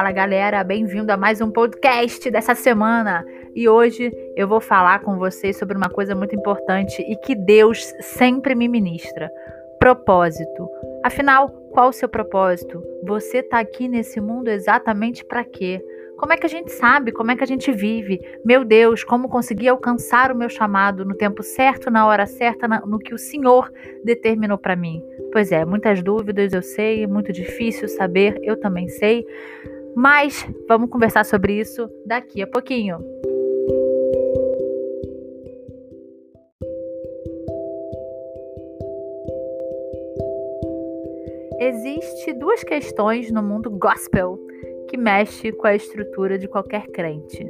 Fala galera, bem-vindo a mais um podcast dessa semana. E hoje eu vou falar com vocês sobre uma coisa muito importante e que Deus sempre me ministra: propósito. Afinal, qual o seu propósito? Você está aqui nesse mundo exatamente para quê? Como é que a gente sabe? Como é que a gente vive? Meu Deus, como consegui alcançar o meu chamado no tempo certo, na hora certa, no que o Senhor determinou para mim? Pois é, muitas dúvidas eu sei, muito difícil saber, eu também sei, mas vamos conversar sobre isso daqui a pouquinho. Existe duas questões no mundo gospel que mexe com a estrutura de qualquer crente.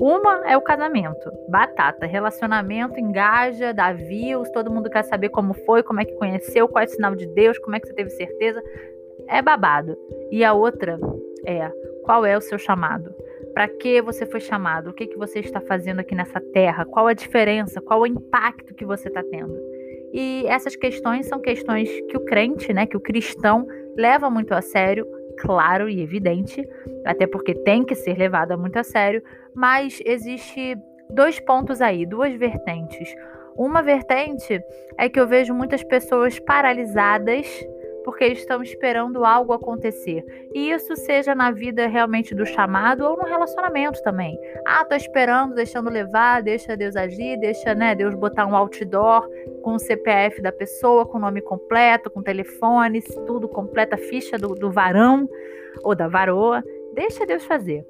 Uma é o casamento. Batata. Relacionamento engaja, dá views, todo mundo quer saber como foi, como é que conheceu, qual é o sinal de Deus, como é que você teve certeza. É babado. E a outra é qual é o seu chamado? Para que você foi chamado? O que, que você está fazendo aqui nessa terra? Qual a diferença? Qual o impacto que você está tendo? E essas questões são questões que o crente, né, que o cristão leva muito a sério, claro e evidente, até porque tem que ser levada muito a sério, mas existe dois pontos aí, duas vertentes. Uma vertente é que eu vejo muitas pessoas paralisadas porque estão esperando algo acontecer. E isso seja na vida realmente do chamado ou no relacionamento também. Ah, tô esperando, deixando levar, deixa Deus agir, deixa, né, Deus botar um outdoor com o CPF da pessoa, com o nome completo, com telefone, tudo completa, ficha do, do varão ou da varoa. Deixa Deus fazer.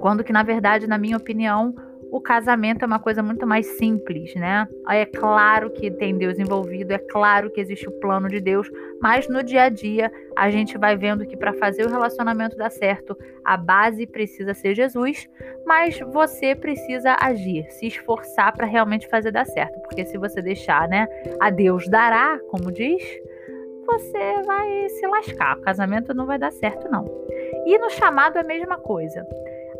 Quando que, na verdade, na minha opinião, o casamento é uma coisa muito mais simples, né? É claro que tem Deus envolvido, é claro que existe o plano de Deus, mas no dia a dia a gente vai vendo que para fazer o relacionamento dar certo, a base precisa ser Jesus, mas você precisa agir, se esforçar para realmente fazer dar certo, porque se você deixar, né, a Deus dará, como diz, você vai se lascar. O casamento não vai dar certo não. E no chamado é a mesma coisa.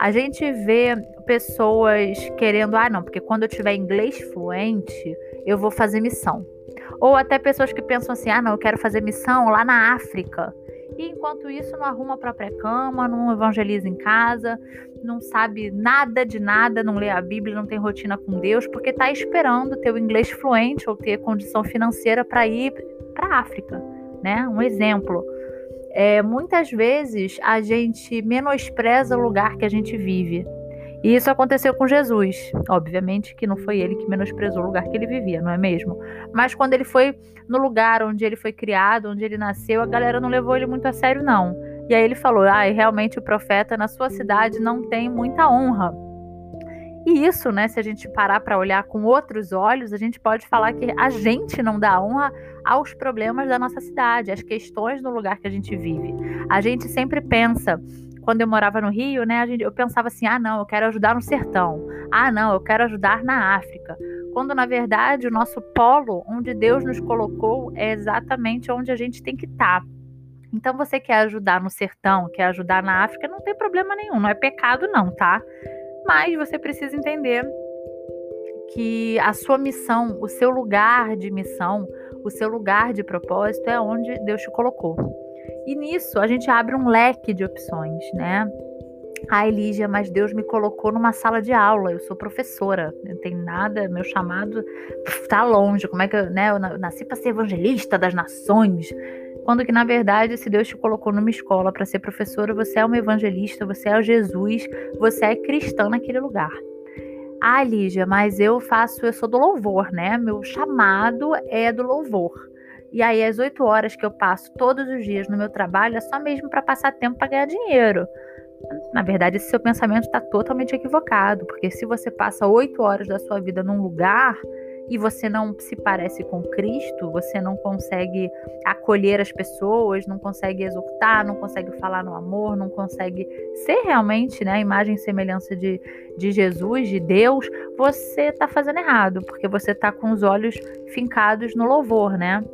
A gente vê pessoas querendo, ah, não, porque quando eu tiver inglês fluente, eu vou fazer missão. Ou até pessoas que pensam assim, ah, não, eu quero fazer missão lá na África. E enquanto isso, não arruma a própria cama, não evangeliza em casa, não sabe nada de nada, não lê a Bíblia, não tem rotina com Deus, porque está esperando ter o inglês fluente ou ter condição financeira para ir para a África, né? Um exemplo é, muitas vezes a gente menospreza o lugar que a gente vive. E isso aconteceu com Jesus. Obviamente que não foi ele que menosprezou o lugar que ele vivia, não é mesmo? Mas quando ele foi no lugar onde ele foi criado, onde ele nasceu, a galera não levou ele muito a sério, não. E aí ele falou: ah, realmente o profeta na sua cidade não tem muita honra. E isso, né, se a gente parar para olhar com outros olhos, a gente pode falar que a gente não dá honra aos problemas da nossa cidade, às questões do lugar que a gente vive. A gente sempre pensa, quando eu morava no Rio, né, gente, eu pensava assim: ah, não, eu quero ajudar no sertão. Ah, não, eu quero ajudar na África. Quando na verdade o nosso polo, onde Deus nos colocou, é exatamente onde a gente tem que estar. Tá. Então você quer ajudar no sertão, quer ajudar na África, não tem problema nenhum, não é pecado não, tá? Mas você precisa entender que a sua missão, o seu lugar de missão, o seu lugar de propósito é onde Deus te colocou. E nisso a gente abre um leque de opções, né? Ah, Elígia, mas Deus me colocou numa sala de aula, eu sou professora, não tem nada, meu chamado está longe. Como é que eu, né? Eu nasci para ser evangelista das nações. Quando que na verdade, se Deus te colocou numa escola para ser professora, você é uma evangelista, você é o Jesus, você é cristã naquele lugar. Ah, Lígia, mas eu faço, eu sou do louvor, né? Meu chamado é do louvor. E aí, as oito horas que eu passo todos os dias no meu trabalho é só mesmo para passar tempo para ganhar dinheiro. Na verdade, esse seu pensamento está totalmente equivocado, porque se você passa oito horas da sua vida num lugar e você não se parece com Cristo, você não consegue acolher as pessoas, não consegue exortar, não consegue falar no amor, não consegue ser realmente né, a imagem e semelhança de, de Jesus, de Deus, você está fazendo errado, porque você está com os olhos fincados no louvor, né?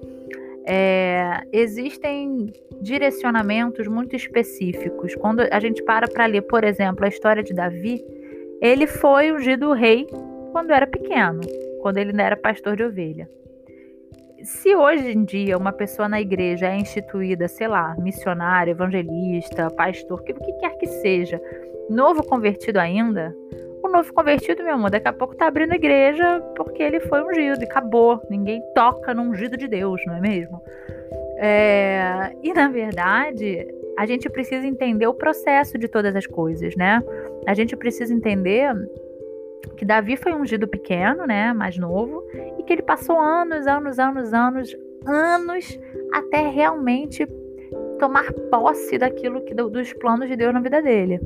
É, existem direcionamentos muito específicos. Quando a gente para para ler, por exemplo, a história de Davi, ele foi ungido rei quando era pequeno quando ele ainda era pastor de ovelha. se hoje em dia uma pessoa na igreja é instituída, sei lá, missionário, evangelista, pastor, o que, que quer que seja, novo convertido ainda, o novo convertido, meu amor, daqui a pouco tá abrindo igreja porque ele foi ungido e acabou. Ninguém toca no ungido de Deus, não é mesmo? É... E na verdade, a gente precisa entender o processo de todas as coisas, né? A gente precisa entender que Davi foi ungido pequeno, né, mais novo, e que ele passou anos, anos, anos, anos, anos até realmente tomar posse daquilo que dos planos de Deus na vida dele.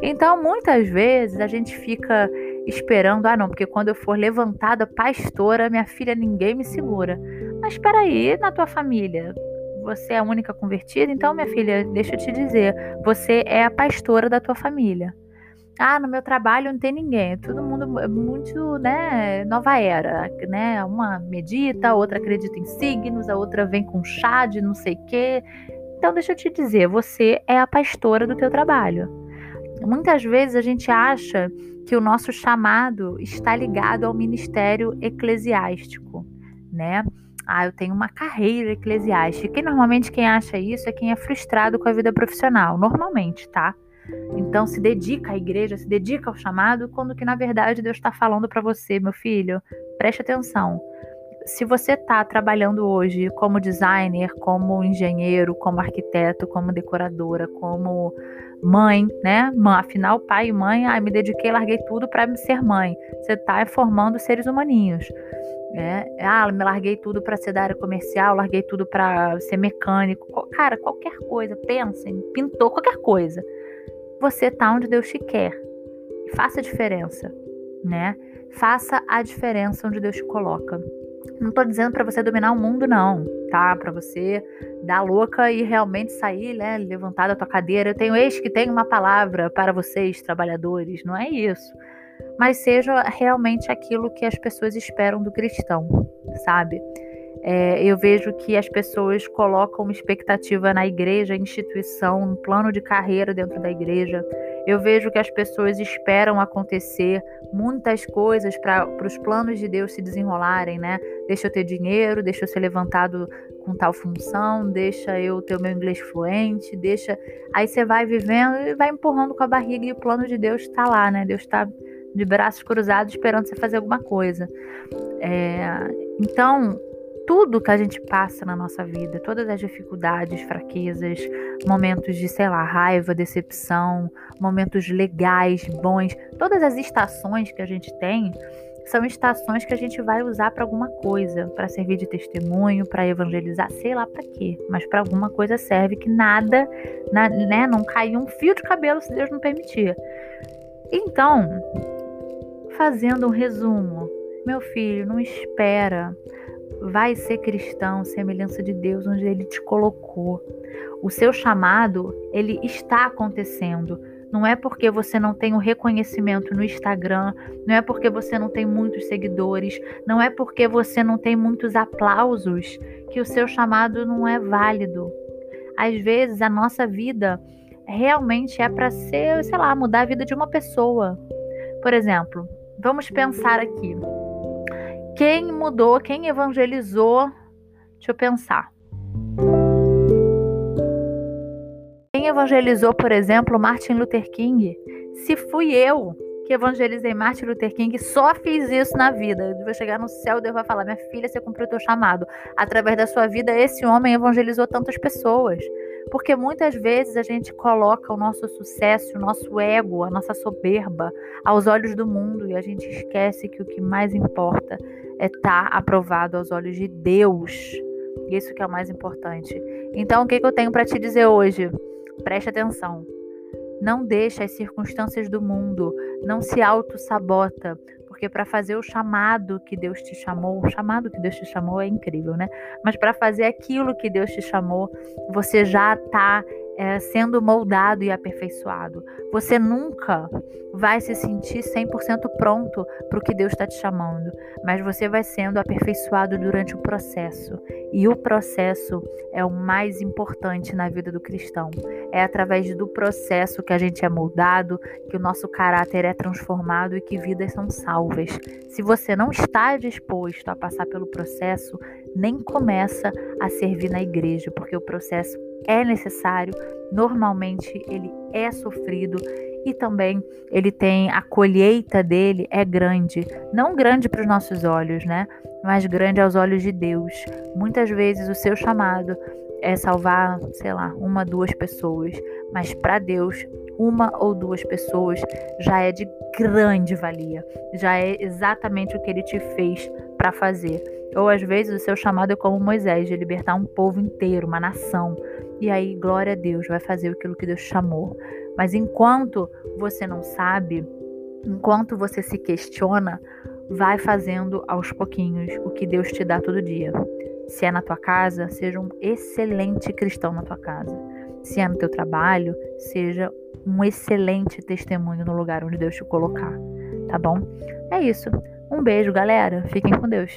Então, muitas vezes a gente fica esperando, ah, não, porque quando eu for levantada pastora, minha filha ninguém me segura. Mas espera aí, na tua família, você é a única convertida, então, minha filha, deixa eu te dizer, você é a pastora da tua família. Ah, no meu trabalho não tem ninguém. Todo mundo é muito, né, nova era, né? Uma medita, a outra acredita em signos, a outra vem com chá de não sei quê. Então, deixa eu te dizer, você é a pastora do teu trabalho. Muitas vezes a gente acha que o nosso chamado está ligado ao ministério eclesiástico, né? Ah, eu tenho uma carreira eclesiástica. E normalmente quem acha isso é quem é frustrado com a vida profissional, normalmente, tá? Então se dedica à igreja, se dedica ao chamado, quando que na verdade Deus está falando para você, meu filho, preste atenção. Se você está trabalhando hoje como designer, como engenheiro, como arquiteto, como decoradora, como mãe, né? Afinal, pai e mãe, ah, me dediquei, larguei tudo para ser mãe. Você está formando seres humaninhos. Né? Ah, me larguei tudo para ser da área comercial, larguei tudo para ser mecânico. Cara, qualquer coisa, pensem, pintou qualquer coisa você está onde Deus te quer. Faça a diferença, né? Faça a diferença onde Deus te coloca. Não estou dizendo para você dominar o mundo, não, tá? Para você dar louca e realmente sair, né? Levantar da tua cadeira. Eu tenho eis que tem uma palavra para vocês, trabalhadores. Não é isso. Mas seja realmente aquilo que as pessoas esperam do cristão, sabe? É, eu vejo que as pessoas colocam uma expectativa na igreja, instituição, um plano de carreira dentro da igreja. Eu vejo que as pessoas esperam acontecer muitas coisas para os planos de Deus se desenrolarem, né? Deixa eu ter dinheiro, deixa eu ser levantado com tal função, deixa eu ter o meu inglês fluente, deixa. Aí você vai vivendo e vai empurrando com a barriga e o plano de Deus está lá, né? Deus está de braços cruzados esperando você fazer alguma coisa. É... Então, tudo que a gente passa na nossa vida, todas as dificuldades, fraquezas, momentos de, sei lá, raiva, decepção, momentos legais, bons, todas as estações que a gente tem são estações que a gente vai usar para alguma coisa, para servir de testemunho, para evangelizar, sei lá para quê, mas para alguma coisa serve que nada, na, né, não cai um fio de cabelo se Deus não permitir. Então, fazendo um resumo, meu filho, não espera vai ser cristão, semelhança de Deus, onde ele te colocou. O seu chamado, ele está acontecendo. Não é porque você não tem o reconhecimento no Instagram, não é porque você não tem muitos seguidores, não é porque você não tem muitos aplausos que o seu chamado não é válido. Às vezes a nossa vida realmente é para ser, sei lá, mudar a vida de uma pessoa. Por exemplo, vamos pensar aqui. Quem mudou, quem evangelizou? Deixa eu pensar. Quem evangelizou, por exemplo, Martin Luther King? Se fui eu que evangelizei Martin Luther King, só fiz isso na vida. Eu vou chegar no céu e Deus vai falar: minha filha, você cumpriu o teu chamado. Através da sua vida, esse homem evangelizou tantas pessoas. Porque muitas vezes a gente coloca o nosso sucesso, o nosso ego, a nossa soberba aos olhos do mundo e a gente esquece que o que mais importa é estar tá aprovado aos olhos de Deus. Isso que é o mais importante. Então, o que, que eu tenho para te dizer hoje? Preste atenção. Não deixe as circunstâncias do mundo, não se auto-sabota, porque para fazer o chamado que Deus te chamou, o chamado que Deus te chamou é incrível, né? Mas para fazer aquilo que Deus te chamou, você já está é, sendo moldado e aperfeiçoado. Você nunca vai se sentir 100% pronto para o que Deus está te chamando, mas você vai sendo aperfeiçoado durante o processo. E o processo é o mais importante na vida do cristão. É através do processo que a gente é moldado, que o nosso caráter é transformado e que vidas são salvas. Se você não está disposto a passar pelo processo, nem começa a servir na igreja, porque o processo é necessário, normalmente ele é sofrido e também ele tem a colheita dele é grande, não grande para os nossos olhos, né? Mas grande aos olhos de Deus. Muitas vezes o seu chamado é salvar, sei lá, uma, duas pessoas, mas para Deus uma ou duas pessoas já é de grande valia, já é exatamente o que ele te fez para fazer. Ou às vezes o seu chamado é como Moisés, de libertar um povo inteiro, uma nação. E aí, glória a Deus, vai fazer aquilo que Deus chamou. Mas enquanto você não sabe, enquanto você se questiona, vai fazendo aos pouquinhos o que Deus te dá todo dia. Se é na tua casa, seja um excelente cristão na tua casa. Se é no teu trabalho, seja um excelente testemunho no lugar onde Deus te colocar, tá bom? É isso. Um beijo, galera. Fiquem com Deus.